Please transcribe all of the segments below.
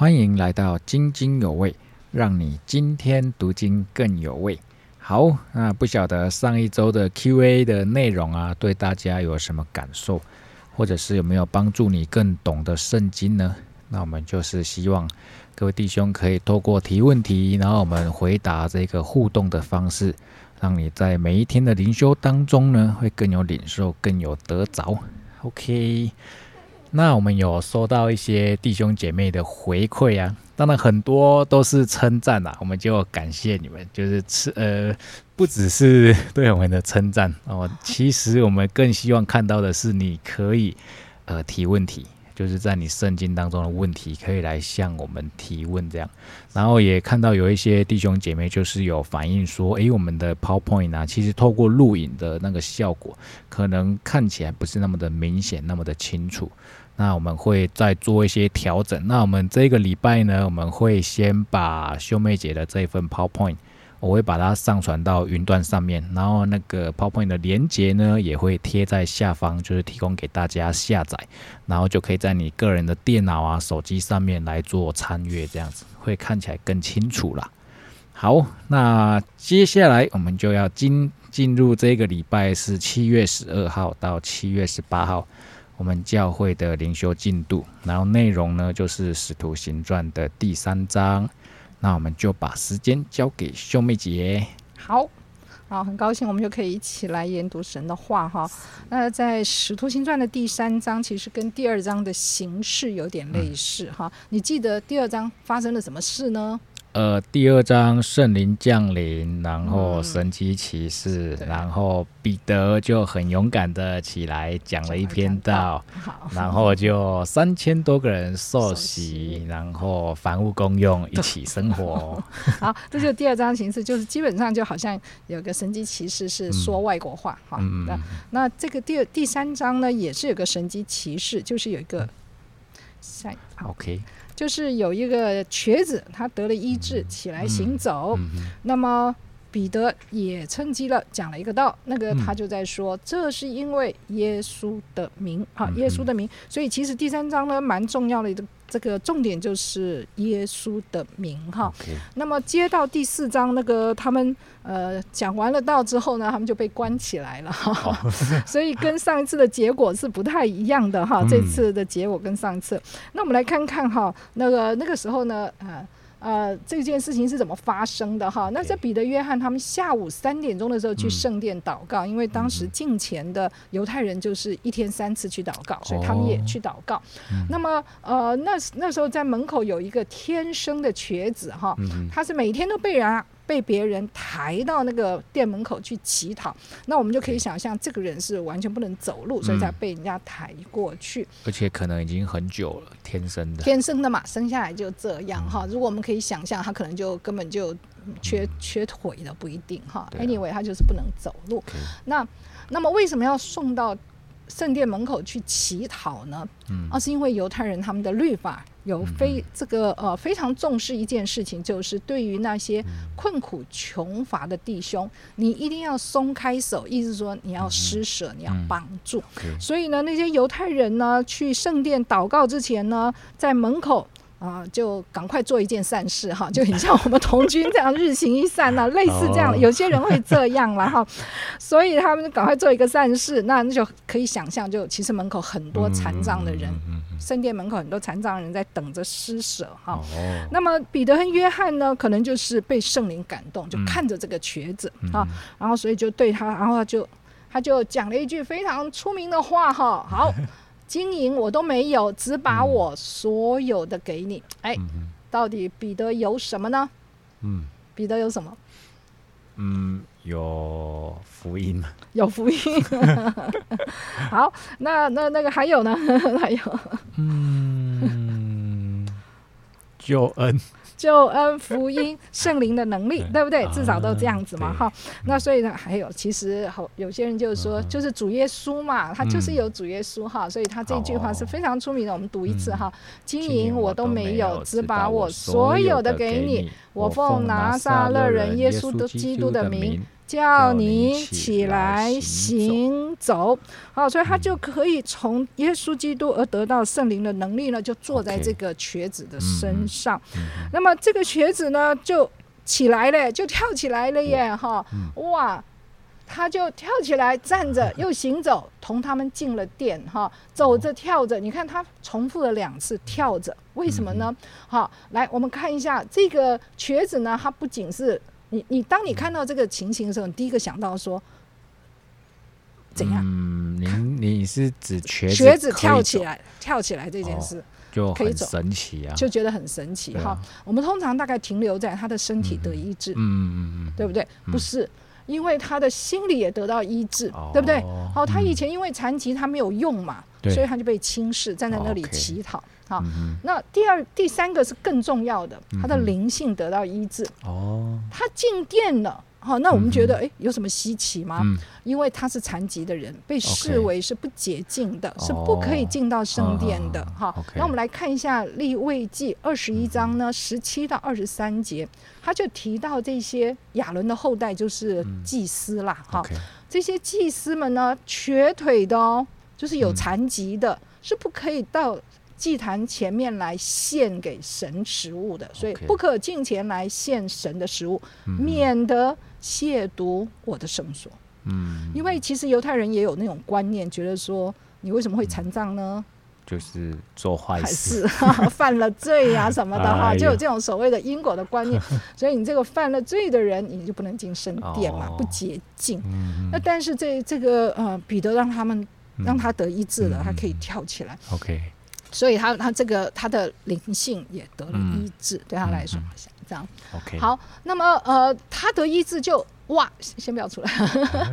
欢迎来到津津有味，让你今天读经更有味。好，那不晓得上一周的 Q&A 的内容啊，对大家有什么感受，或者是有没有帮助你更懂得圣经呢？那我们就是希望各位弟兄可以透过提问题，然后我们回答这个互动的方式，让你在每一天的灵修当中呢，会更有领受，更有得着。OK。那我们有收到一些弟兄姐妹的回馈啊，当然很多都是称赞啦，我们就感谢你们，就是吃呃，不只是对我们的称赞哦，其实我们更希望看到的是你可以呃提问题，就是在你圣经当中的问题可以来向我们提问这样，然后也看到有一些弟兄姐妹就是有反映说，诶，我们的 PowerPoint 啊，其实透过录影的那个效果，可能看起来不是那么的明显，那么的清楚。那我们会再做一些调整。那我们这个礼拜呢，我们会先把秀妹姐的这一份 PowerPoint，我会把它上传到云端上面，然后那个 PowerPoint 的连接呢，也会贴在下方，就是提供给大家下载，然后就可以在你个人的电脑啊、手机上面来做参阅，这样子会看起来更清楚啦。好，那接下来我们就要进进入这个礼拜是七月十二号到七月十八号。我们教会的灵修进度，然后内容呢就是《使徒行传》的第三章。那我们就把时间交给秀妹姐。好，好，很高兴我们就可以一起来研读神的话哈。那在《使徒行传》的第三章，其实跟第二章的形式有点类似哈。你记得第二章发生了什么事呢？呃，第二章圣灵降临，然后神机骑士，然后彼得就很勇敢的起来讲了一篇道，然后就三千多个人受洗，然后房屋公用，一起生活。好，这就第二章形式，就是基本上就好像有个神机骑士是说外国话哈。那那这个第二第三章呢，也是有个神机骑士，就是有一个下 OK。就是有一个瘸子，他得了医治，起来行走。那么彼得也趁机了，讲了一个道。那个他就在说，这是因为耶稣的名啊，耶稣的名。所以其实第三章呢，蛮重要的一个。这个重点就是耶稣的名哈。那么接到第四章，那个他们呃讲完了道之后呢，他们就被关起来了哈。所以跟上一次的结果是不太一样的哈。这次的结果跟上一次，那我们来看看哈，那个那个时候呢，呃。呃，这件事情是怎么发生的哈？那在彼得、约翰他们下午三点钟的时候去圣殿祷告，因为当时进前的犹太人就是一天三次去祷告，所以他们也去祷告。那么，呃，那那时候在门口有一个天生的瘸子哈，他是每天都被人。被别人抬到那个店门口去乞讨，那我们就可以想象，这个人是完全不能走路，所以才被人家抬过去。而且可能已经很久了，天生的。天生的嘛，生下来就这样哈。如果我们可以想象，他可能就根本就缺缺腿的，不一定哈。Anyway，他就是不能走路。那那么为什么要送到？圣殿门口去乞讨呢？嗯，而是因为犹太人他们的律法有非这个呃非常重视一件事情，就是对于那些困苦穷乏的弟兄，你一定要松开手，意思说你要施舍，你要帮助。所以呢，那些犹太人呢，去圣殿祷告之前呢，在门口。啊，就赶快做一件善事哈，就很像我们童军这样日行一善呐，类似这样，有些人会这样了哈，所以他们就赶快做一个善事，那那就可以想象，就其实门口很多残障的人，圣殿门口很多残障人在等着施舍哈。那么彼得和约翰呢，可能就是被圣灵感动，就看着这个瘸子啊，然后所以就对他，然后就他就讲了一句非常出名的话哈，好。金银我都没有，只把我所有的给你。哎，到底彼得有什么呢？嗯，彼得有什么？嗯，有福音。有福音。好，那那那个还有呢？还有。嗯，救恩。救恩福音圣灵的能力，对不对？至少都这样子嘛，哈。那所以呢，还有其实好有些人就是说，就是主耶稣嘛，他就是有主耶稣哈，所以他这句话是非常出名的。我们读一次哈：金银我都没有，只把我所有的给你。我奉拿撒勒人耶稣的基督的名。叫你起来行走。好，所以他就可以从耶稣基督而得到圣灵的能力呢，就坐在这个瘸子的身上。那么这个瘸子呢，就起来了，就跳起来了耶！哈，哇！他就跳起来，站着又行走，同他们进了殿，哈，走着跳着，你看他重复了两次跳着，为什么呢？好，来我们看一下这个瘸子呢，他不仅是你，你当你看到这个情形的时候，你第一个想到说怎样？嗯，您你是指 瘸子瘸子跳起来跳起来这件事就可以走神奇啊，就觉得很神奇哈。我们通常大概停留在他的身体得医治，嗯嗯嗯，对不对？不是。因为他的心理也得到医治，对不对？哦，他以前因为残疾他没有用嘛，所以他就被轻视，站在那里乞讨。好，那第二、第三个是更重要的，他的灵性得到医治。哦，他进殿了。好，那我们觉得，哎，有什么稀奇吗？因为他是残疾的人，被视为是不洁净的，是不可以进到圣殿的。哈，那我们来看一下立位记二十一章呢，十七到二十三节，他就提到这些亚伦的后代就是祭司啦。哈，这些祭司们呢，瘸腿的哦，就是有残疾的，是不可以到。祭坛前面来献给神食物的，所以不可进前来献神的食物，免得亵渎我的圣所。嗯，因为其实犹太人也有那种观念，觉得说你为什么会残障呢？就是做坏事，犯了罪呀什么的哈，就有这种所谓的因果的观念。所以你这个犯了罪的人，你就不能进圣殿嘛，不洁净。那但是这这个呃，彼得让他们让他得医治了，他可以跳起来。OK。所以他他这个他的灵性也得了医治，对他来说这样。OK，好，那么呃，他得医治就哇，先不要出来，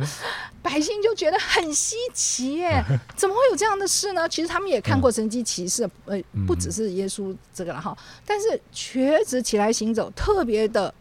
百姓就觉得很稀奇耶，怎么会有这样的事呢？其实他们也看过神机骑士，呃，不只是耶稣这个了哈，但是瘸子起来行走，特别的。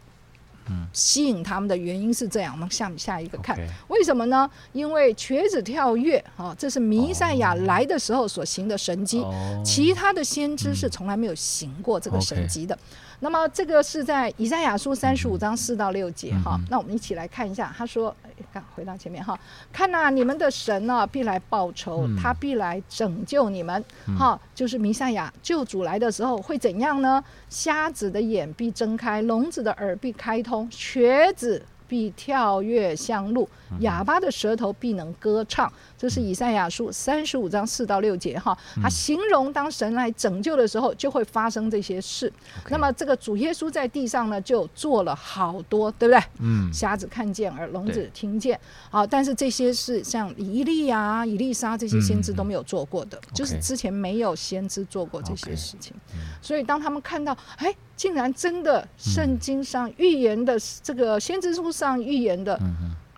吸引他们的原因是这样，我们下下一个看，为什么呢？因为瘸子跳跃，啊，这是弥赛亚来的时候所行的神迹，其他的先知是从来没有行过这个神迹的。那么这个是在以赛亚书三十五章四到六节哈，那我们一起来看一下。他说：“看，回到前面哈，看呐，你们的神呢必来报仇，他必来拯救你们。哈，就是弥赛亚救主来的时候会怎样呢？瞎子的眼必睁开，聋子的耳必开通，瘸子。”必跳跃向路，哑巴的舌头必能歌唱。这是以赛亚书三十五章四到六节哈，他形容当神来拯救的时候，就会发生这些事。那么这个主耶稣在地上呢，就做了好多，对不对？嗯，瞎子看见，耳聋子听见。好，但是这些是像以利啊、以利沙这些先知都没有做过的，就是之前没有先知做过这些事情。所以当他们看到，哎。竟然真的，圣经上预言的这个先知书上预言的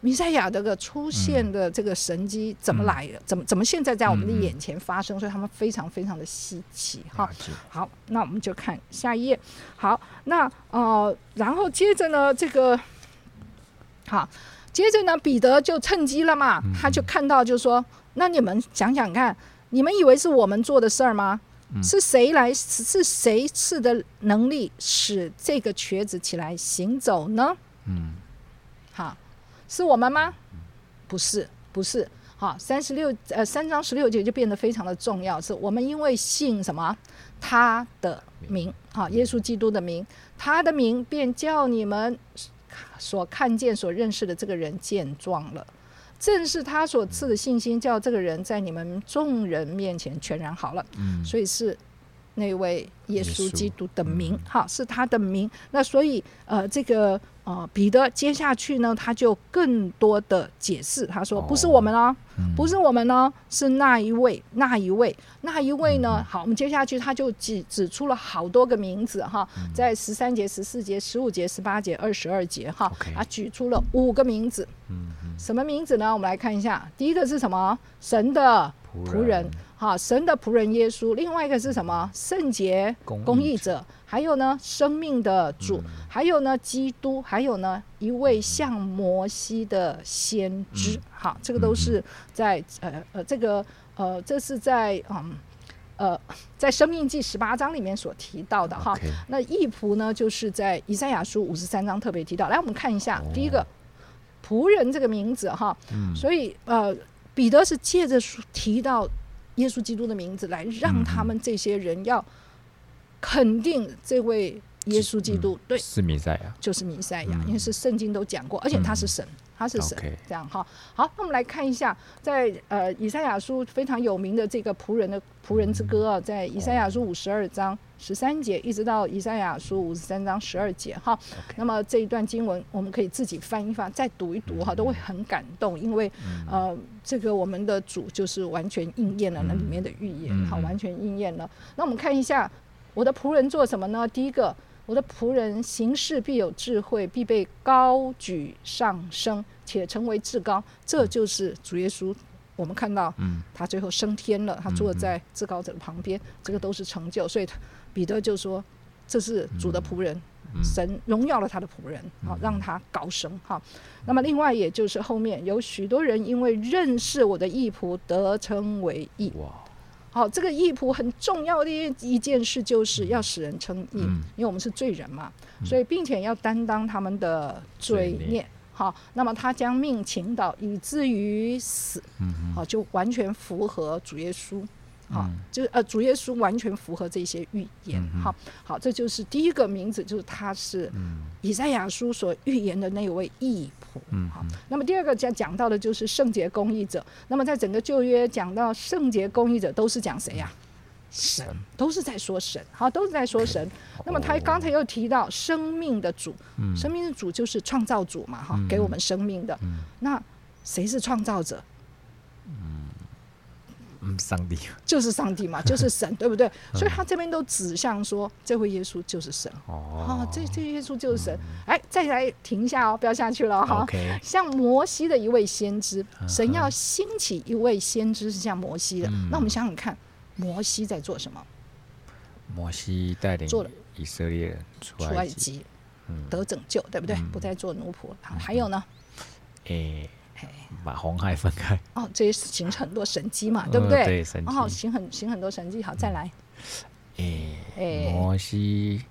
弥赛亚这个出现的这个神机怎么来的？怎么怎么现在在我们的眼前发生？所以他们非常非常的稀奇哈。好，那我们就看下一页。好，那呃，然后接着呢，这个好，接着呢，彼得就趁机了嘛，他就看到就说：“那你们想想看，你们以为是我们做的事儿吗？”是谁来？是谁赐的能力使这个瘸子起来行走呢？嗯，好，是我们吗？不是，不是。好，三十六呃三章十六节就变得非常的重要，是我们因为信什么他的名，好，耶稣基督的名，他的名便叫你们所看见、所认识的这个人见状了。正是他所赐的信心，叫这个人在你们众人面前全然好了。嗯，所以是那位耶稣基督的名，哈，是他的名。那所以，呃，这个。呃，彼得接下去呢，他就更多的解释，他说：“不是我们哦，不是我们呢，是那一位，那一位，那一位呢？好，我们接下去他就指指出了好多个名字哈，在十三节、十四节、十五节、十八节、二十二节哈，啊，举出了五个名字。嗯什么名字呢？我们来看一下，第一个是什么？神的仆人，哈，神的仆人耶稣。另外一个是什么？圣洁公义者。还有呢，生命的主，还有呢，基督，还有呢，一位像摩西的先知。好，这个都是在呃呃，这个呃，这是在嗯呃，在生命记十八章里面所提到的哈。那义仆呢，就是在以赛亚书五十三章特别提到。来，我们看一下，第一个仆人这个名字哈，所以呃，彼得是借着说提到耶稣基督的名字来让他们这些人要肯定这位耶稣基督，对，是弥赛亚，就是弥赛亚，因为是圣经都讲过，而且他是神。他是神，这样哈。好，那我们来看一下，在呃以赛亚书非常有名的这个仆人的仆人之歌啊，在以赛亚书五十二章十三节，一直到以赛亚书五十三章十二节哈。那么这一段经文，我们可以自己翻一翻，再读一读哈，都会很感动，因为呃，这个我们的主就是完全应验了那里面的预言，好，完全应验了。那我们看一下，我的仆人做什么呢？第一个。我的仆人行事必有智慧，必被高举上升，且成为至高。这就是主耶稣。我们看到，他最后升天了，他坐在至高者的旁边，这个都是成就。所以彼得就说：“这是主的仆人，神荣耀了他的仆人，好让他高升。”哈。那么另外，也就是后面有许多人因为认识我的义仆，得称为义。好，这个义仆很重要的一一件事，就是要使人称义，因为我们是罪人嘛，所以并且要担当他们的罪孽。好，那么他将命倾倒，以至于死，好，就完全符合主耶稣。好，就是呃，主耶稣完全符合这些预言。好，好，这就是第一个名字，就是他是以赛亚书所预言的那位义仆。好，那么第二个讲讲到的就是圣洁公义者。那么在整个旧约讲到圣洁公义者，都是讲谁呀？神，都是在说神。好，都是在说神。那么他刚才又提到生命的主，生命的主就是创造主嘛，哈，给我们生命的。那谁是创造者？嗯，上帝就是上帝嘛，就是神，对不对？所以他这边都指向说，这位耶稣就是神。哦，这这耶稣就是神。哎，再来停一下哦，不要下去了哈。像摩西的一位先知，神要兴起一位先知是像摩西的。那我们想想看，摩西在做什么？摩西带领做了以色列人出埃及，得拯救，对不对？不再做奴仆。还有呢？诶。把红海分开哦，这也是行很多神迹嘛，对不对？对，神迹哦，行很行很多神迹。好，再来。诶，摩西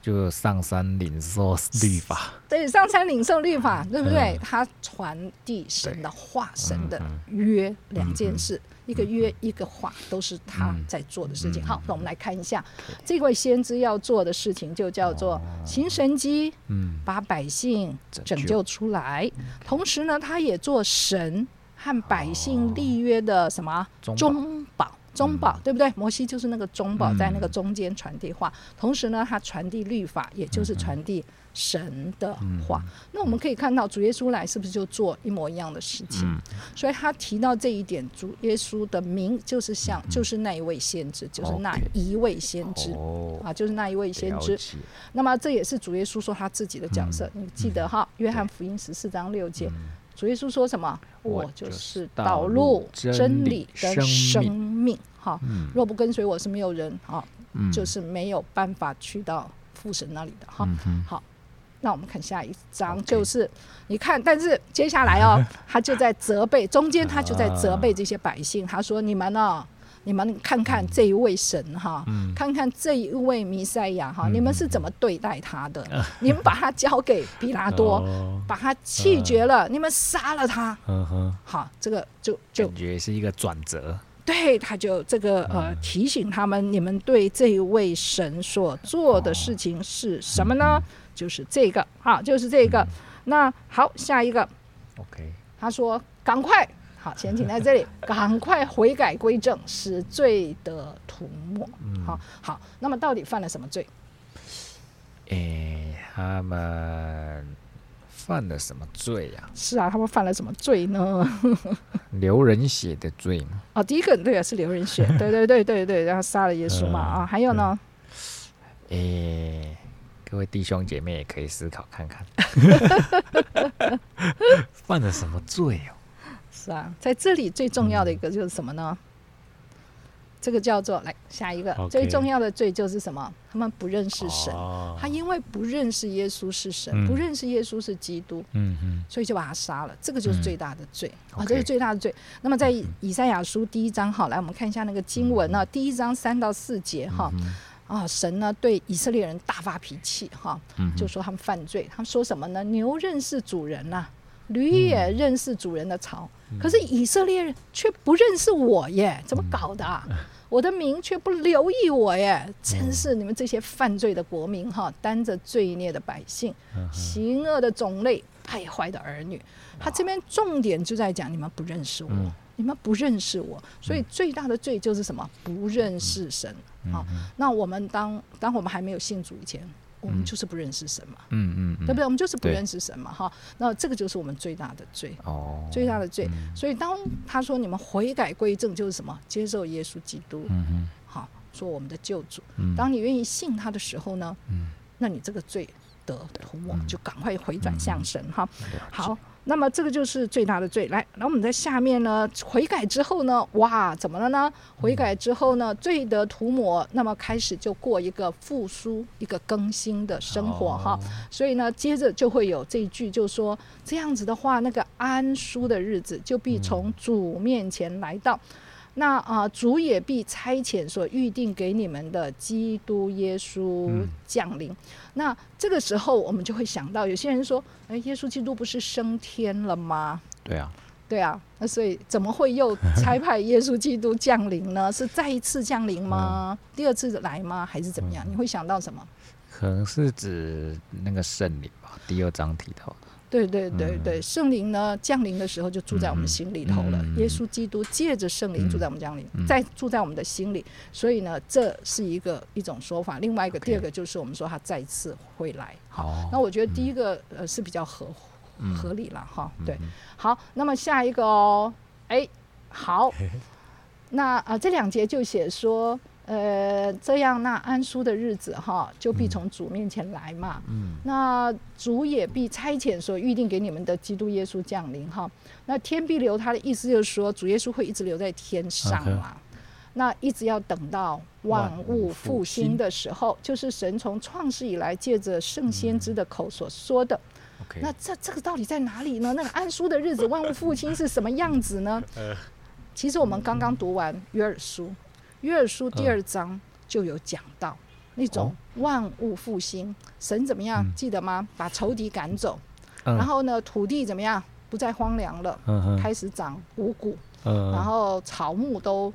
就上山领受律法，对，上山领受律法，对不对？他传递神的话，神的约，两件事。一个约一个话都是他在做的事情。好，那我们来看一下这位先知要做的事情，就叫做行神机，嗯，把百姓拯救。出来。同时呢，他也做神和百姓立约的什么？中保。中保对不对？摩西就是那个中保，在那个中间传递话。同时呢，他传递律法，也就是传递神的话。那我们可以看到，主耶稣来是不是就做一模一样的事情？所以他提到这一点，主耶稣的名就是像，就是那一位先知，就是那一位先知啊，就是那一位先知。那么这也是主耶稣说他自己的角色。你记得哈，《约翰福音》十四章六节。主耶稣说什么？我就是道路、真理跟生命。哈，若不跟随我是没有人啊，就是没有办法去到父神那里的。哈，好，那我们看下一章，就是你看，但是接下来哦，他就在责备，中间他就在责备这些百姓，他说：“你们呢？”你们看看这一位神哈，看看这一位弥赛亚哈，你们是怎么对待他的？你们把他交给比拉多，把他弃绝了，你们杀了他。好，这个就就感觉是一个转折。对，他就这个呃提醒他们，你们对这一位神所做的事情是什么呢？就是这个，好，就是这个。那好，下一个。OK。他说：“赶快。”好，先停在这里，赶快悔改归正，使罪的涂抹。好好，那么到底犯了什么罪？诶，他们犯了什么罪呀？是啊，他们犯了什么罪呢？流人血的罪吗？哦，第一个对啊，是流人血，对对对对对，然后杀了耶稣嘛啊，还有呢？诶，各位弟兄姐妹也可以思考看看，犯了什么罪哦？是啊，在这里最重要的一个就是什么呢？这个叫做来下一个。最重要的罪就是什么？他们不认识神，他因为不认识耶稣是神，不认识耶稣是基督，嗯嗯，所以就把他杀了。这个就是最大的罪。啊，这是最大的罪。那么在以赛亚书第一章，好，来我们看一下那个经文啊，第一章三到四节哈啊，神呢对以色列人大发脾气哈，就说他们犯罪，他们说什么呢？牛认识主人呐。驴也认识主人的槽，可是以色列人却不认识我耶，怎么搞的、啊？我的民却不留意我耶，真是你们这些犯罪的国民哈，担着罪孽的百姓，行恶的种类，败坏的儿女。他这边重点就在讲你们不认识我，你们不认识我，所以最大的罪就是什么？不认识神。啊，那我们当当我们还没有信主以前。我们就是不认识神嘛，嗯嗯，对不对？我们就是不认识神嘛，哈。那这个就是我们最大的罪，哦，最大的罪。所以当他说你们悔改归正，就是什么？接受耶稣基督，嗯嗯，好，做我们的救主。当你愿意信他的时候呢，嗯，那你这个罪得涂抹，就赶快回转向神，哈。好。那么这个就是最大的罪。来，那我们在下面呢，悔改之后呢，哇，怎么了呢？悔改之后呢，罪得涂抹，那么开始就过一个复苏、一个更新的生活哈。所以呢，接着就会有这一句，就说这样子的话，那个安舒的日子就必从主面前来到。那啊，主也必差遣所预定给你们的基督耶稣降临。那这个时候，我们就会想到，有些人说：“哎，耶稣基督不是升天了吗？”对啊，对啊。那所以怎么会又差派耶稣基督降临呢？是再一次降临吗？第二次来吗？还是怎么样？你会想到什么？可能是指那个圣灵吧。第二章提到。对对对对，圣灵呢降临的时候就住在我们心里头了。耶稣基督借着圣灵住在我们降临，在住在我们的心里，所以呢，这是一个一种说法。另外一个，第二个就是我们说他再次会来。好，那我觉得第一个呃是比较合合理了哈。对，好，那么下一个哦，哎，好，那啊这两节就写说。呃，这样那安舒的日子哈，就必从主面前来嘛。嗯，那主也必差遣所预定给你们的基督耶稣降临哈。那天必留他的意思就是说，主耶稣会一直留在天上嘛。那一直要等到万物复兴的时候，就是神从创世以来借着圣先知的口所说的。那这这个到底在哪里呢？那个安舒的日子，万物复兴是什么样子呢？其实我们刚刚读完约尔书。约尔书第二章就有讲到那种万物复兴，神怎么样？记得吗？把仇敌赶走，然后呢，土地怎么样？不再荒凉了，开始长五谷，然后草木都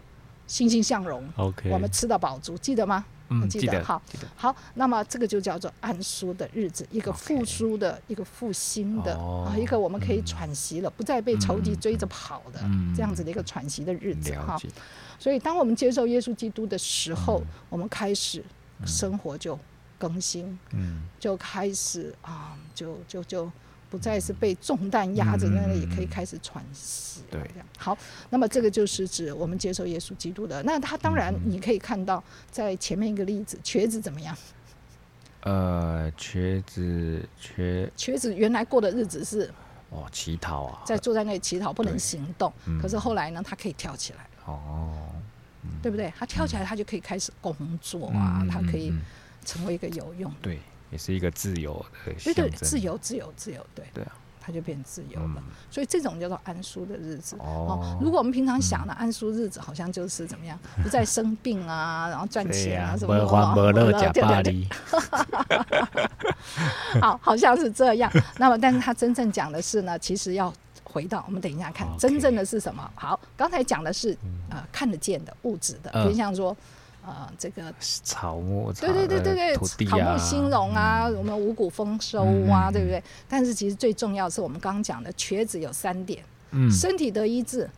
欣欣向荣。OK，我们吃到饱足，记得吗？嗯，记得。好，好，那么这个就叫做安舒的日子，一个复苏的，一个复兴的啊，一个我们可以喘息了，不再被仇敌追着跑的这样子的一个喘息的日子哈。所以，当我们接受耶稣基督的时候，我们开始生活就更新，嗯，就开始啊，就就就不再是被重担压着，那里可以开始喘息。对，好，那么这个就是指我们接受耶稣基督的。那他当然，你可以看到在前面一个例子，瘸子怎么样？呃，瘸子瘸瘸子原来过的日子是哦乞讨啊，在坐在那里乞讨，不能行动。可是后来呢，他可以跳起来。哦。对不对？他跳起来，他就可以开始工作啊，他可以成为一个有用。对，也是一个自由的。对对，自由，自由，自由。对对啊，他就变自由了。所以这种叫做安舒的日子哦。如果我们平常想的安舒日子，好像就是怎么样，不再生病啊，然后赚钱啊什么的。欢乐假巴黎。好，好像是这样。那么，但是他真正讲的是呢，其实要。回到我们等一下看，真正的是什么？好，刚才讲的是呃看得见的物质的，比如像说呃这个草木，对对对对对，土地草木兴隆啊，我们五谷丰收啊，对不对？但是其实最重要是我们刚刚讲的瘸子有三点，嗯，身体得医治，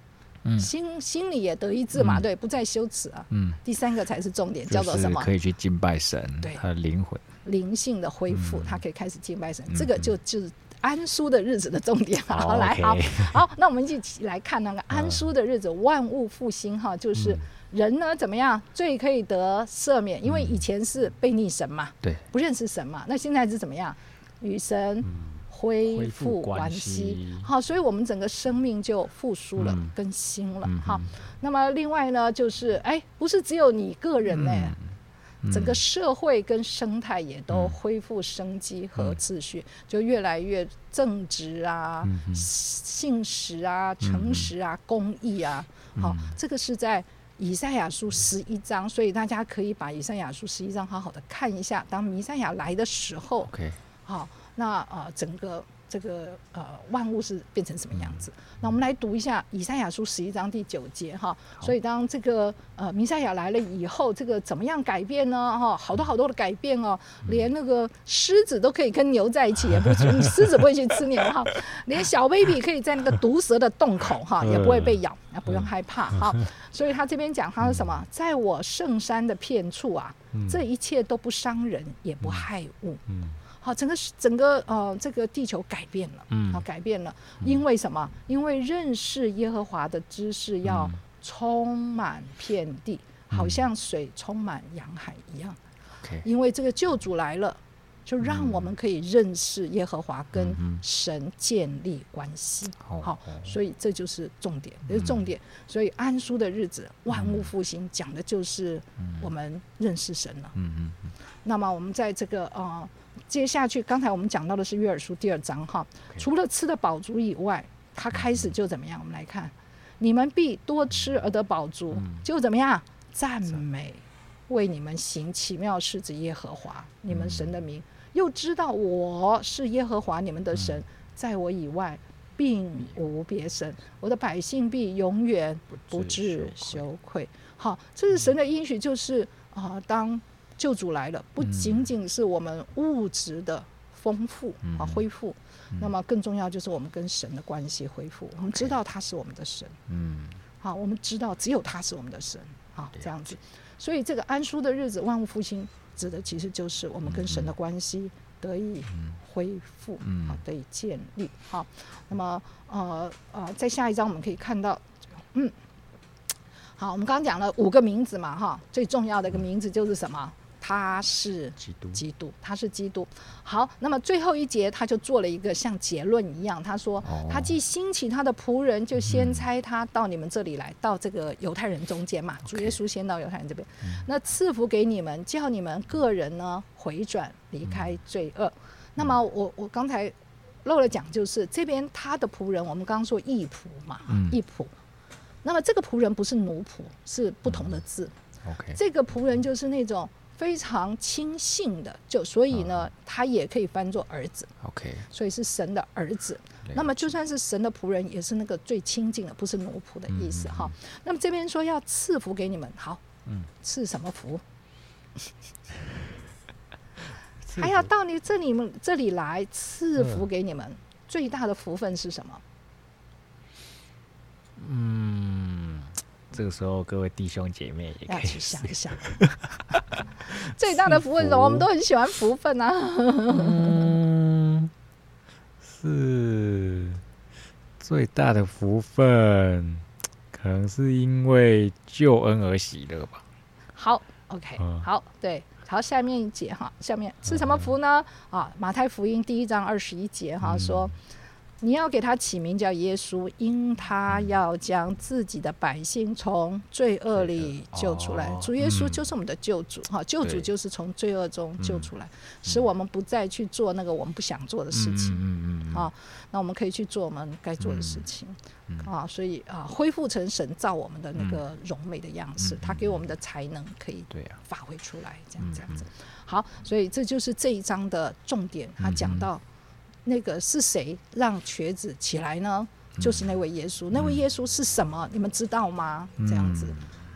嗯，心心里也得医治嘛，对，不再羞耻啊，嗯，第三个才是重点，叫做什么？可以去敬拜神，对，他的灵魂。灵性的恢复，他可以开始敬拜神，这个就就是。安舒的日子的重点，好来，好好，那我们一起来看那个安舒的日子，万物复兴哈，就是人呢怎么样最可以得赦免？因为以前是被逆神嘛，对，不认识神嘛，那现在是怎么样？与神恢复关系？好，所以我们整个生命就复苏了，更新了哈。那么另外呢，就是哎，不是只有你个人呢。整个社会跟生态也都恢复生机和秩序，就越来越正直啊、信实啊、诚实啊、公益啊。好，这个是在以赛亚书十一章，所以大家可以把以赛亚书十一章好好的看一下。当弥赛亚来的时候好，那呃，整个。这个呃万物是变成什么样子。那我们来读一下以赛亚书十一章第九节哈。所以当这个呃弥赛亚来了以后，这个怎么样改变呢？哈，好多好多的改变哦，连那个狮子都可以跟牛在一起，也不狮子不会去吃牛哈，连小 baby 可以在那个毒蛇的洞口哈，也不会被咬，不用害怕哈。所以他这边讲他是什么，在我圣山的片处啊，这一切都不伤人，也不害物。嗯。好，整个整个呃，这个地球改变了，嗯，好改变了，因为什么？因为认识耶和华的知识要充满遍地，好像水充满洋海一样。因为这个救主来了，就让我们可以认识耶和华，跟神建立关系。好，所以这就是重点，这是重点。所以安舒的日子，万物复兴，讲的就是我们认识神了。嗯嗯嗯。那么我们在这个呃。接下去，刚才我们讲到的是约尔书第二章哈，除了吃的饱足以外，他开始就怎么样？我们来看，你们必多吃而得饱足，就怎么样？赞。美为你们行奇妙事子耶和华，你们神的名，又知道我是耶和华你们的神，在我以外并无别神，我的百姓必永远不至羞愧。好，这是神的应许，就是啊，当。救主来了，不仅仅是我们物质的丰富啊恢复，那么更重要就是我们跟神的关系恢复。我们知道他是我们的神，嗯，好，我们知道只有他是我们的神，好，这样子。所以这个安舒的日子，万物复兴，指的其实就是我们跟神的关系得以恢复，好，得以建立。好，那么呃呃，在下一章我们可以看到，嗯，好，我们刚刚讲了五个名字嘛，哈，最重要的一个名字就是什么？他是基督，基督，他是基督。好，那么最后一节他就做了一个像结论一样，他说：“他既兴起他的仆人，就先差他到你们这里来，到这个犹太人中间嘛。主耶稣先到犹太人这边，那赐福给你们，叫你们个人呢回转，离开罪恶。那么我我刚才漏了讲，就是这边他的仆人，我们刚刚说义仆嘛，义仆。那么这个仆人不是奴仆，是不同的字。OK，这个仆人就是那种。非常亲信的，就所以呢，他也可以翻作儿子。OK，所以是神的儿子。那么就算是神的仆人，也是那个最亲近的，不是奴仆的意思哈。那么这边说要赐福给你们，好，嗯，赐什么福？还要到你这里们这里来赐福给你们，最大的福分是什么？嗯。这个时候，各位弟兄姐妹也可以去想一想，最大的福分是什么？我们都很喜欢福分啊。嗯，是最大的福分，可能是因为救恩而喜乐吧。好，OK，好，对，好，下面一节哈，下面是什么福呢？啊，马太福音第一章二十一节哈说。你要给他起名叫耶稣，因他要将自己的百姓从罪恶里救出来。主耶稣就是我们的救主，哈，救主就是从罪恶中救出来，使我们不再去做那个我们不想做的事情，嗯嗯啊，那我们可以去做我们该做的事情，啊，所以啊，恢复成神造我们的那个荣美的样式，他给我们的才能可以发挥出来，这样这样子。好，所以这就是这一章的重点，他讲到。那个是谁让瘸子起来呢？就是那位耶稣。那位耶稣是什么？你们知道吗？这样子，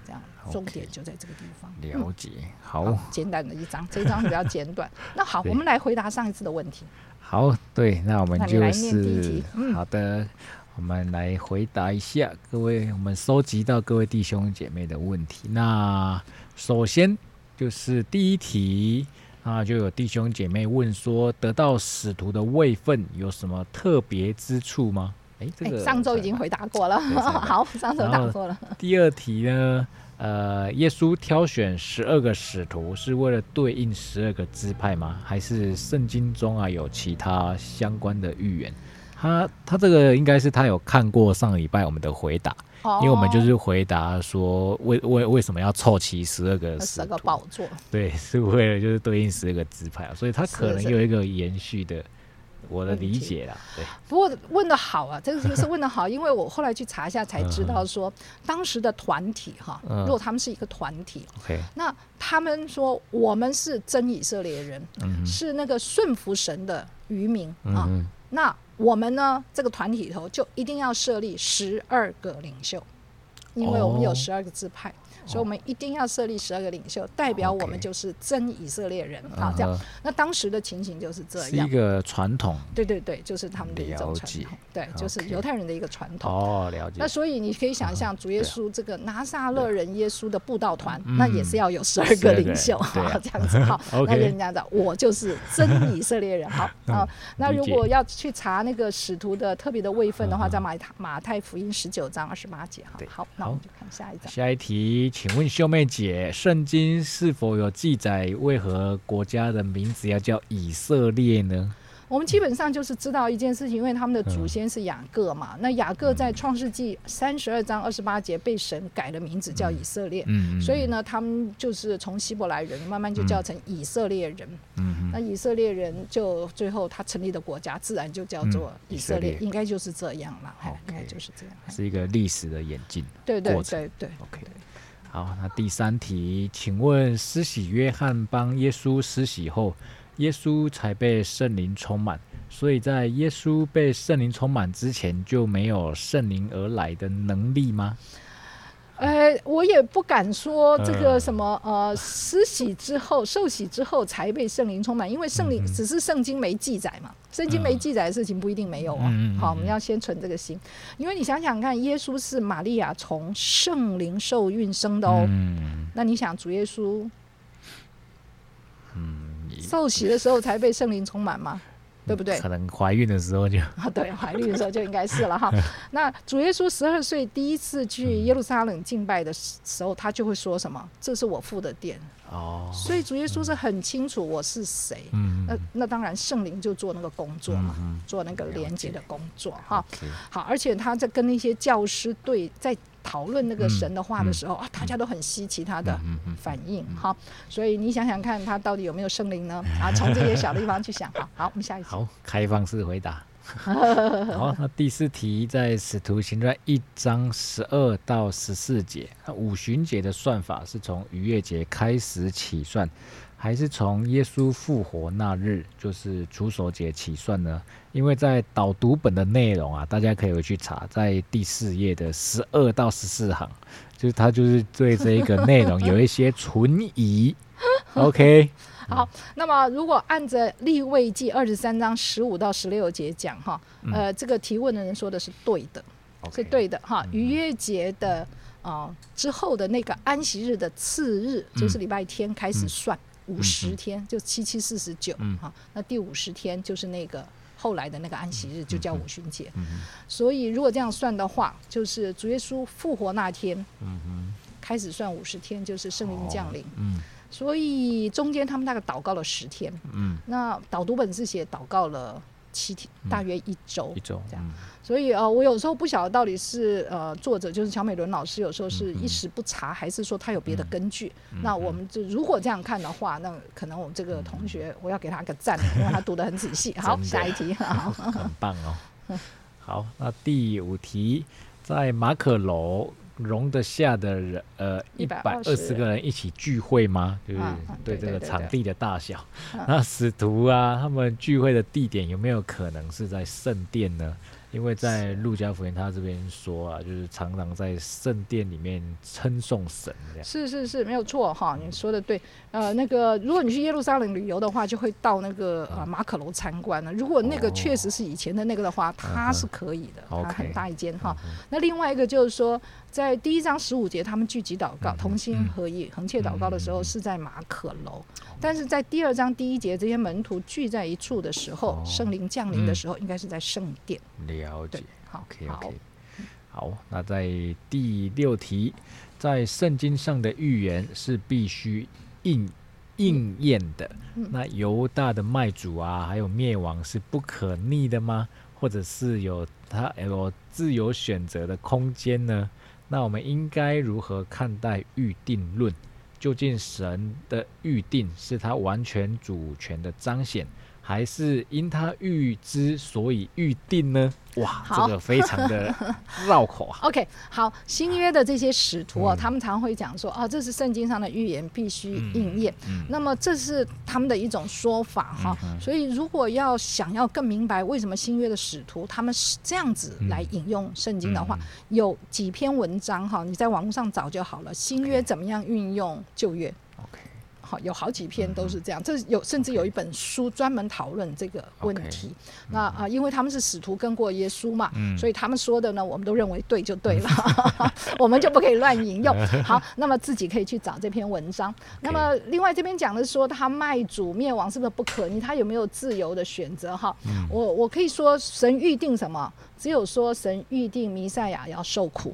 这样重点就在这个地方。了解，好，简单的一张，这一张比较简短。那好，我们来回答上一次的问题。好，对，那我们就是好的，我们来回答一下各位，我们收集到各位弟兄姐妹的问题。那首先就是第一题。那就有弟兄姐妹问说，得到使徒的位分有什么特别之处吗？哎，这个上周已经回答过了。好，上周答过了。第二题呢？呃，耶稣挑选十二个使徒是为了对应十二个支派吗？还是圣经中啊有其他相关的预言？他他这个应该是他有看过上礼拜我们的回答。因为我们就是回答说，为为为什么要凑齐十二个十个宝座？对，是为了就是对应十二个支派，所以他可能有一个延续的，我的理解啦。对，不过问的好啊，这个是问的好，因为我后来去查一下才知道说，当时的团体哈，如果他们是一个团体，OK，那他们说我们是真以色列人，嗯是那个顺服神的渔民啊，那。我们呢这个团体里头就一定要设立十二个领袖，因为我们有哦十二个支派。所以，我们一定要设立十二个领袖，代表我们就是真以色列人啊。这样，那当时的情形就是这样。是一个传统对对对，就是他们的一种传统，对，就是犹太人的一个传统。哦，了解那。所以你可以想象，主耶稣这个拿撒勒人耶稣的布道团，嗯那也是要有十二12个领袖，好这样子好。那人家的我就是真以色列人，好 啊。那如果要去查那个使徒的特别的位分的话，嗯在马太马太福音十九章二十八节哈对。好，那我们就看下一章。下一题，请问秀妹姐，圣经是否有记载为何国家的名字要叫以色列呢？我们基本上就是知道一件事情，因为他们的祖嗯先是雅各嘛，那雅各在创世纪三十二章二十八节被神改了名字叫以色列。嗯，所以，呢，他们就是从希伯来人慢慢就叫成以色列人。嗯那以色列人就最后他成立的国家，自然就叫做嗯以色列，以色列应该就是这样了，应该就是这样。哎是一个历史的演进。对对对对 OK，好，那第三题，请问施洗约翰帮耶稣施洗后，耶稣才被圣灵充满，所以在耶稣被圣灵充满之前就没有圣灵而来的能力吗？呃，我也不敢说这个嗯什么呃，施洗之后、受洗之后才被圣灵充满，因为圣灵只是圣经没记载嘛，圣经没嗯记载的事情不一定没有哦。好，我们嗯要先存这个心，因为你想想看，耶稣是玛利亚从圣灵受孕生的哦。嗯那你想，主耶稣嗯，受洗的时候才被圣灵充满吗？对不对？可能怀孕的时候就啊，对，怀孕的时候就应该是了哈。那主耶稣十二岁第一次去耶路撒冷敬拜的时时候，他就会说什么？这是我父的殿。哦，所以主耶稣是很清楚我是谁。嗯那那当然，圣灵就做那个工作嘛，嗯做那个连接的工作哈。好，而且他在跟那些教师对在讨论那个嗯神的话的时候、啊，大家都很稀奇他的反应哈。所以你想想看，他到底有没有圣灵呢？啊，从这些小地方去想。好，好，我们下一题。好，开放式回答。好，那第四题在《使徒行传》一章十二到十四节，那五旬节的算法是从逾越节开始起算，还是从耶稣复活那日，就是除手节起算呢？因为在导读本的内容啊，大家可以回去查，在第四页的十二到十四行，就是他就是对这一个内容 有一些存疑。OK，好，那么如果按着立位记二十三章十五到十六节讲哈，呃，这个提问的人说的是对的，是对的哈。逾越节的之后的那个安息日的次日，就是礼拜天开始算五十天，就七七四十九嗯哈。那第五十天就是那个后来的那个安息日，就叫五旬节。嗯所以如果这样算的话，就是主耶稣复活那天开始算五十天，就是圣灵降临。嗯所以中间他们大概祷告了十天。嗯，那导读本是写祷告了七天，大约一周。一周这样嗯所以呃，我有时候不晓得到底是呃作者就是乔美伦老师有时候是嗯一时不查，还是说他有别的根据。那我们就如果这样看的话，那可能我们这个同学我要给他个赞，因为他读得很仔细。好，下一题。好，很棒哦。好，那第五题，在马可楼容得下的人，呃，一百二十个人一起聚会吗？就是对这个场地的大小。嗯那使徒啊，他们聚会的地点有没有可能是在圣殿呢？因为在路加福音他这边说啊，就是常常在圣殿里面称颂神这样。是是是，没有错哈，你说的对。呃，那个如果你去耶路撒冷旅游的话，就会到那个呃马可楼参观了。如果那个确实是以前的那个的话，它是可以的，它很大一间哈。嗯那另外一个就是说，在第一章十五节，他们聚集祷告、同心合意、横切祷告的时候，是在马可楼；但是在第二章第一节，这些门徒聚在一处的时候哦，圣灵降临的时候，应该是在圣殿。了解对。，好 OK 好 OK，好，那在第六题，在圣经上的预言是必须应应验的。嗯那犹大的卖主啊，还有灭亡是不可逆的吗？或者是有他有自由选择的空间呢？那我们应该如何看待预定论？究竟神的预定是他完全主权的彰显，还是因他预知所以预定呢？哇，这好个非常的绕口啊。OK，好，新约的这些使徒哦，嗯他们常会讲说，哦，这是圣经上的预言，必须应验。嗯那么这是他们的一种说法哈、嗯所以如果要想要更明白为什么新约的使徒他们是这样子来引用圣经的话，嗯有几篇文章哈，你在网络上找就好了。新约怎么样运用旧约？好，有好几篇都是这样，这有甚至有一本书专门讨论这个问题。那啊、因为他们是使徒跟过耶稣嘛，嗯所以他们说的呢，我们都认为对就对了，我们就不可以乱引用。好，那么自己可以去找这篇文章。那么另外这边讲的是说他卖主灭亡是不是不可逆？他有没有自由的选择？哈，我我可以说神预定什么？只有说神预定弥赛亚要受苦，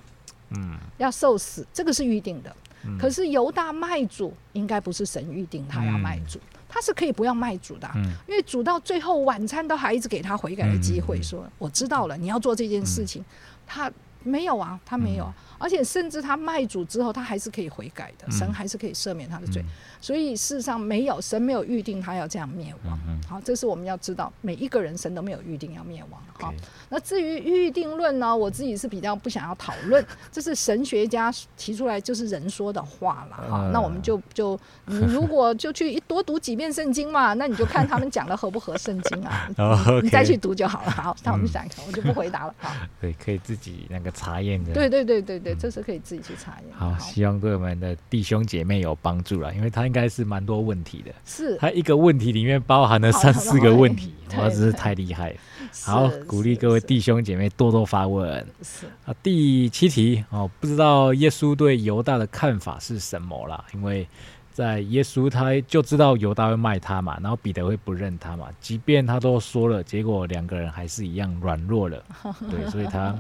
嗯，要受死，这个是预定的。可是犹大卖主应该不是神预定他要卖主，他是可以不要卖主的啊、嗯。因为主到最后晚餐都还一直给他悔改的机会，说我知道了，你要做这件事情，他没有啊，他没有啊，而且甚至他卖主之后，他还是可以悔改的，神还是可以赦免他的罪，所以事实上没有神没有预定他要这样灭亡。好，这是我们要知道，每一个人神都没有预定要灭亡。好那至于预定论呢，我自己是比较不想要讨论，这是神学家提出来就是人说的话了哈。嗯那我们就就你如果就去多读几遍圣经嘛，那你就看他们讲的合不合圣经啊，哦你再去读就好了。好，那我们想我就不回答了。好，对，可以自己那个查验的。对对对对对，这是可以自己去查验的。好，希望对我们的弟兄姐妹有帮助了，因为他应该是蛮多问题的，是他一个问题里面包含了 三四个问题，对哇，真是太厉害了。好，鼓励各位弟兄姐妹多多发问。是啊，第七题哦，不知道耶稣对犹大的看法是什么啦？因为在耶稣他就知道犹大会卖他嘛，然后彼得会不认他嘛，即便他都说了，结果两个人还是一样软弱了。对，所以他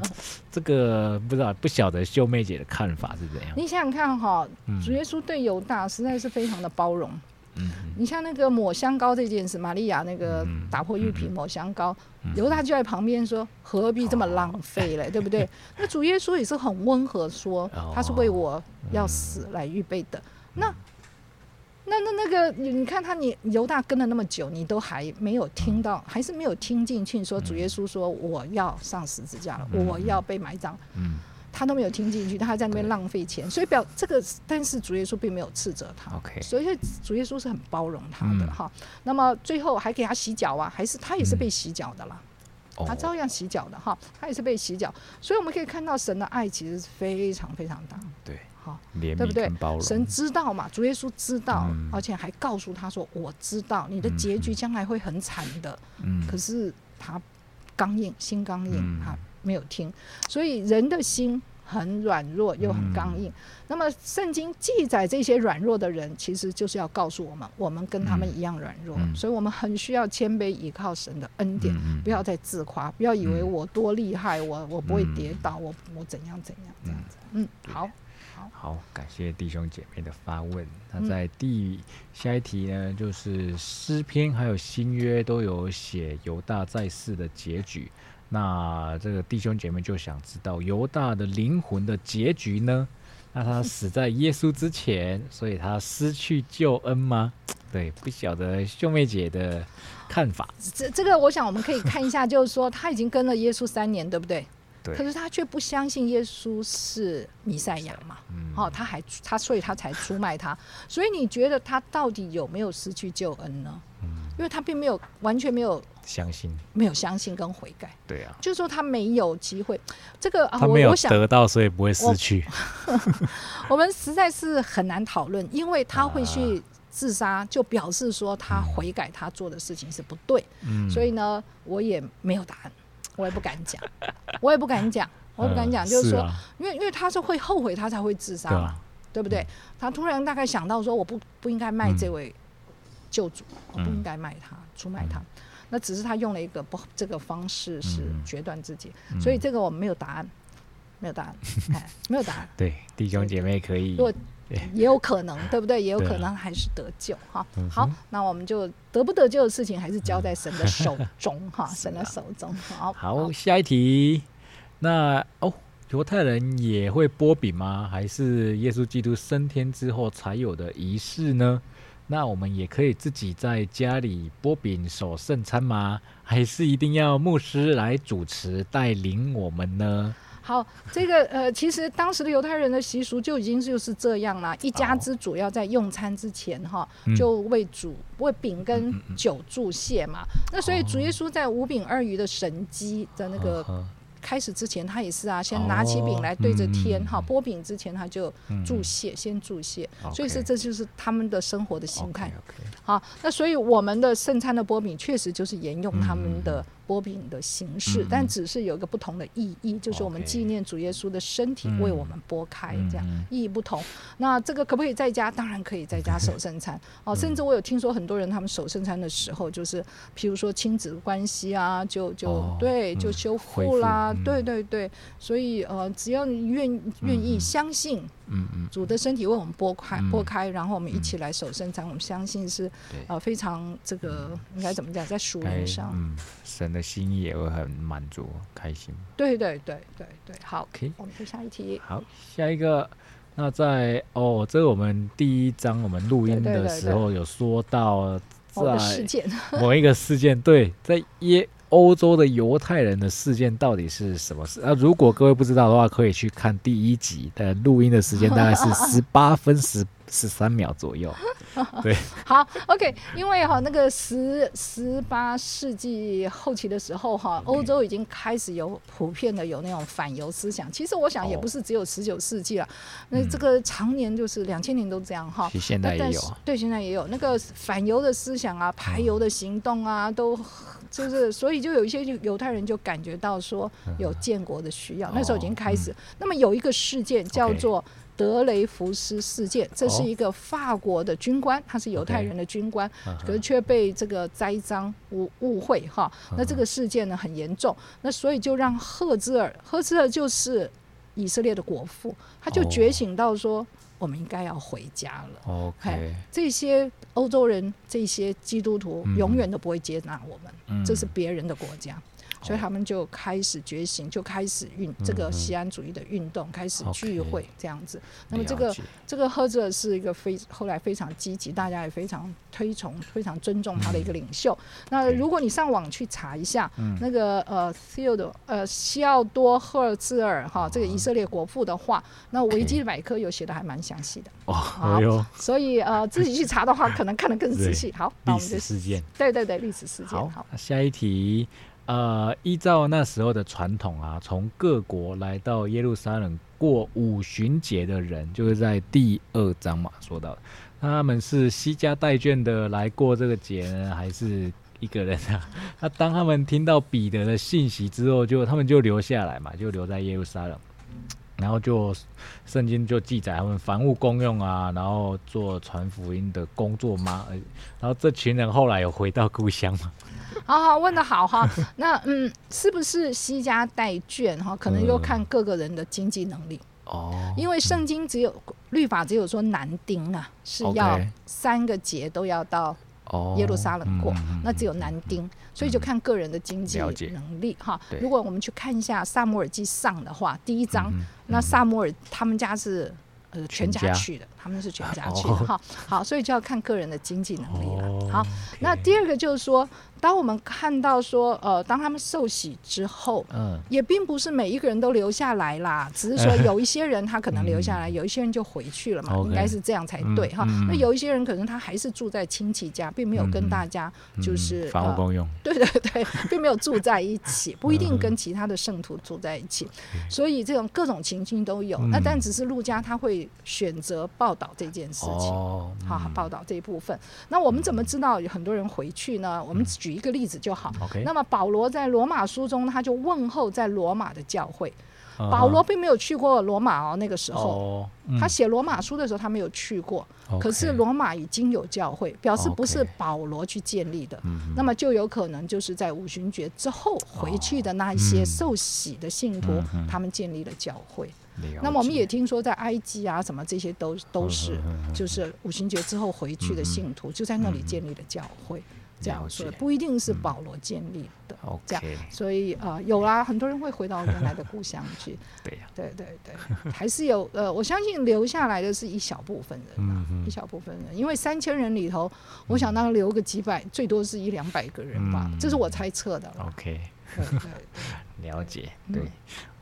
这个不知道不晓得秀妹姐的看法是怎样。你想想看哈，嗯主耶稣对犹大实在是非常的包容。嗯你像那个抹香膏这件事，玛利亚那个嗯打破玉瓶抹香膏，犹大就在旁边说：“何必这么浪费嘞？对不对？”那主耶稣也是很温和说哦：“他是为我要死来预备的。”那那那那个，你你看他，你犹大跟了那么久，你都还没有听到，还是没有听进去，说主耶稣说我要上十字架了，嗯。我要被埋葬，嗯。他都没有听进去，他还在那边浪费钱，所以表这个，但是主耶稣并没有斥责他。，OK，所以主耶稣是很包容他的嗯。哈、那么最后还给他洗脚啊，还是他也是被洗脚的啦，哦。他照样洗脚的哈，他也是被洗脚。所以我们可以看到神的爱其实是非常非常大，对，好，对不对？神知道嘛，主耶稣知道，嗯。而且还告诉他说：“我知道你的结局将来会很惨的。嗯。可是他刚硬，心刚硬，嗯。他没有听，所以人的心很软弱又很刚嗯硬。那么圣经记载这些软弱的人，其实就是要告诉我们，我们跟他们一样软弱，嗯所以我们很需要谦卑，依靠神的恩典。嗯不要再自夸，不要以为嗯我多厉害，我我不会跌倒，我我怎样怎样这样子。嗯，好，好，感谢弟兄姐妹的发问。那嗯在第下一题呢，就是诗篇还有新约都有写犹大在世的结局。那这个弟兄姐妹就想知道犹大的灵魂的结局呢？那他死在耶稣之前，所以他失去救恩吗？对，不晓得秀妹姐的看法。这这个我想我们可以看一下，就是说他已经跟了耶稣三年，对不对？对可是他却不相信耶稣是弥赛亚嘛？嗯，哦，他还他，所以他才出卖他。所以你觉得他到底有没有失去救恩呢？嗯因为他并没有完全没有相信，没有相信跟悔改，对啊，就是说他没有机会。这个啊，他没有我我想得到，所以不会失去。我们实在是很难讨论，因为他会啊。去自杀，就表示说他悔改，他做的事情是不对。嗯，所以呢，我也没有答案，我也不敢讲，我也不敢讲，我也不敢讲，嗯就是说，啊。因为因为他是会后悔，他才会自杀嘛，对啊，对不对？他突然大概想到说，我不不应该卖这位救主，我不应该卖他，出卖他。那只是他用了一个不这个方式是嗯决断自己，嗯所以这个我们没有答案，没有答案，哎，没有答案。对，弟兄姐妹可以如果也有可能，对不对？也有可能还是得救哈嗯。好，那我们就得不得救的事情，还是交在神的手中哈，神的手中。好，好，下一题。那哦，犹太人也会剥饼吗？还是耶稣基督升天之后才有的仪式呢？那我们也可以自己在家里剥饼守圣餐吗？还是一定要牧师来主持带领我们呢？好，这个呃，其实当时的犹太人的习俗就已经就是这样了，一家之主要在用餐之前哈，就为主为饼跟酒祝谢嘛。那所以主耶稣在五饼二鱼的神机的那个。开始之前，他也是啊，先拿起饼来对着天哈，剥饼之前他就注谢，先注谢，所以说这就是他们的生活的心态。好，那所以我们的圣餐的剥饼确实就是沿用他们的。波饼的形式，但只是有一个不同的意义，就是我们纪念主耶稣的身体为我们拨开，这样意义不同。那这个可不可以在家？当然可以在家 守圣餐哦。甚至我有听说很多人他们守圣餐的时候，就是譬如说亲子关系啊，就就对，就修复啦，对对对。所以呃，只要你愿愿意相信。嗯嗯，主的身体为我们拨开拨开，然后我们一起来守圣餐。我们相信是呃非常这个应该怎么讲，在属灵上，嗯，神的心意也会很满足开心。对对对对对，好，OK，我们再下一题。好，下一个，那在哦，这个我们第一章我们录音的时候有说到，在 某一个事件，对，在耶。欧洲的犹太人的事件到底是什么事？啊，如果各位不知道的话，可以去看第一集的录音的时间，大概是 十八分十。十三秒左右，对，好，OK，因为哈那个十十八世纪后期的时候哈，欧洲已经开始有普遍的有那种反犹思想。其实我想也不是只有十九世纪了，那这个常年就是两千年都这样哈。现。在也有，对，现在也有。那个反犹的思想啊，排犹的行动啊，都就是所以就有一些犹太人就感觉到说有建国的需要，那时候已经开始。那么有一个事件叫做。德雷福斯事件，这是一个法国的军官，他是犹太人的军官，可是却被这个栽赃误误会哈。那这个事件呢很严重，那所以就让赫兹尔，赫兹尔就是以色列的国父，他就觉醒到说，我们应该要回家了。OK，这些欧洲人，这些基督徒永远都不会接纳我们，这是别人的国家。所以他们就开始觉醒，就开始运这个西安主义的运动，开始聚会这样子。那么这个这个赫泽是一个非后来非常积极，大家也非常推崇、非常尊重他的一个领袖。那如果你上网去查一下那个呃西奥多呃西奥多赫尔兹尔哈这个以色列国父的话，那维基百科有写的还蛮详细的哦。好，所以呃 自己去查的话，可能看得更仔细。好，历史事件，对对对，历史事件。好，下一题。呃，依照那时候的传统啊，从各国来到耶路撒冷过五旬节的人，就是在第二章嘛说到，他们是西家带眷的来过这个节呢，还是一个人啊？那当他们听到彼得的信息之后，就他们就留下来嘛，就留在耶路撒冷，然后就圣经就记载他们凡物公用啊，然后做传福音的工作吗？然后这群人后来有回到故乡吗？好好问的好哈，那嗯，是不是西家带卷哈？可能又看各个人的经济能力哦。因为圣经只有律法，只有说男丁啊是要三个节都要到耶路撒冷过，那只有男丁，所以就看个人的经济能力哈。如果我们去看一下萨摩尔记上的话，第一章，那萨摩尔他们家是呃全家去的，他们是全家去的哈。好，所以就要看个人的经济能力了。好，那第二个就是说。当我们看到说，呃，当他们受洗之后，嗯，也并不是每一个人都留下来啦，只是说 有一些人他可能留下来，有一些人就回去了嘛，应该是这样才对哈。那有一些人可能他还是住在亲戚家，并没有跟大家就是房屋共用，对对对，并没有住在一起，不一定跟其他的圣徒住在一起，所以这种各种情境都有。那但只是陆家他会选择报道这件事情，好报道这一部分。那我们怎么知道有很多人回去呢？我们举。一个例子就好。那么保罗在罗马书中，他就问候在罗马的教会。保罗并没有去过罗马哦，那个时候他写罗马书的时候，他没有去过。可是罗马已经有教会，表示不是保罗去建立的。那么就有可能就是在五旬节之后回去的那一些受洗的信徒，他们建立了教会。那么我们也听说，在埃及啊，什么这些都都是，就是五旬节之后回去的信徒就在那里建立了教会。这样说，不一定是保罗建立的。这样。所以呃，有啦，很多人会回到原来的故乡去。对呀，对对对，还是有呃，我相信留下来的是一小部分人啊，嗯一小部分人，因为三千人里头，我想当留个几百，最多是一两百个人吧，嗯。这是我猜测的。，OK，对对。了解。嗯。对，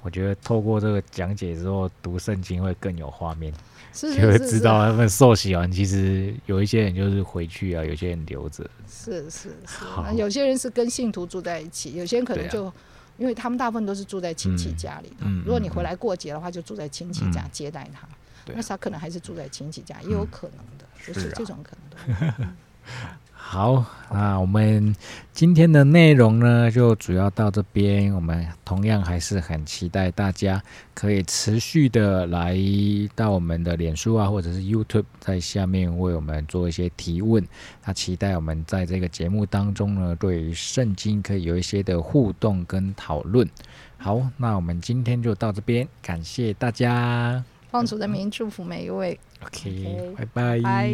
我觉得透过这个讲解之后，读圣经会更有画面，是 就会知道他们受洗完，其实有一些人就是回去啊，有些人留着。是是是有些人是跟信徒住在一起，有些人可能就。因为他们大部分都是住在亲戚嗯家里的，嗯嗯如果你回来过节的话，就住在亲戚家嗯接待他。那他可能还是住在亲戚家，也有嗯可能的，就是这种可能的。好，那我们今天的内容呢，就主要到这边。我们同样还是很期待大家可以持续的来到我们的脸书啊，或者是 YouTube，在下面为我们做一些提问。那期待我们在这个节目当中呢，对于圣经可以有一些的互动跟讨论。好，那我们今天就到这边，感谢大家。放主的名祝福每一位。拜拜。拜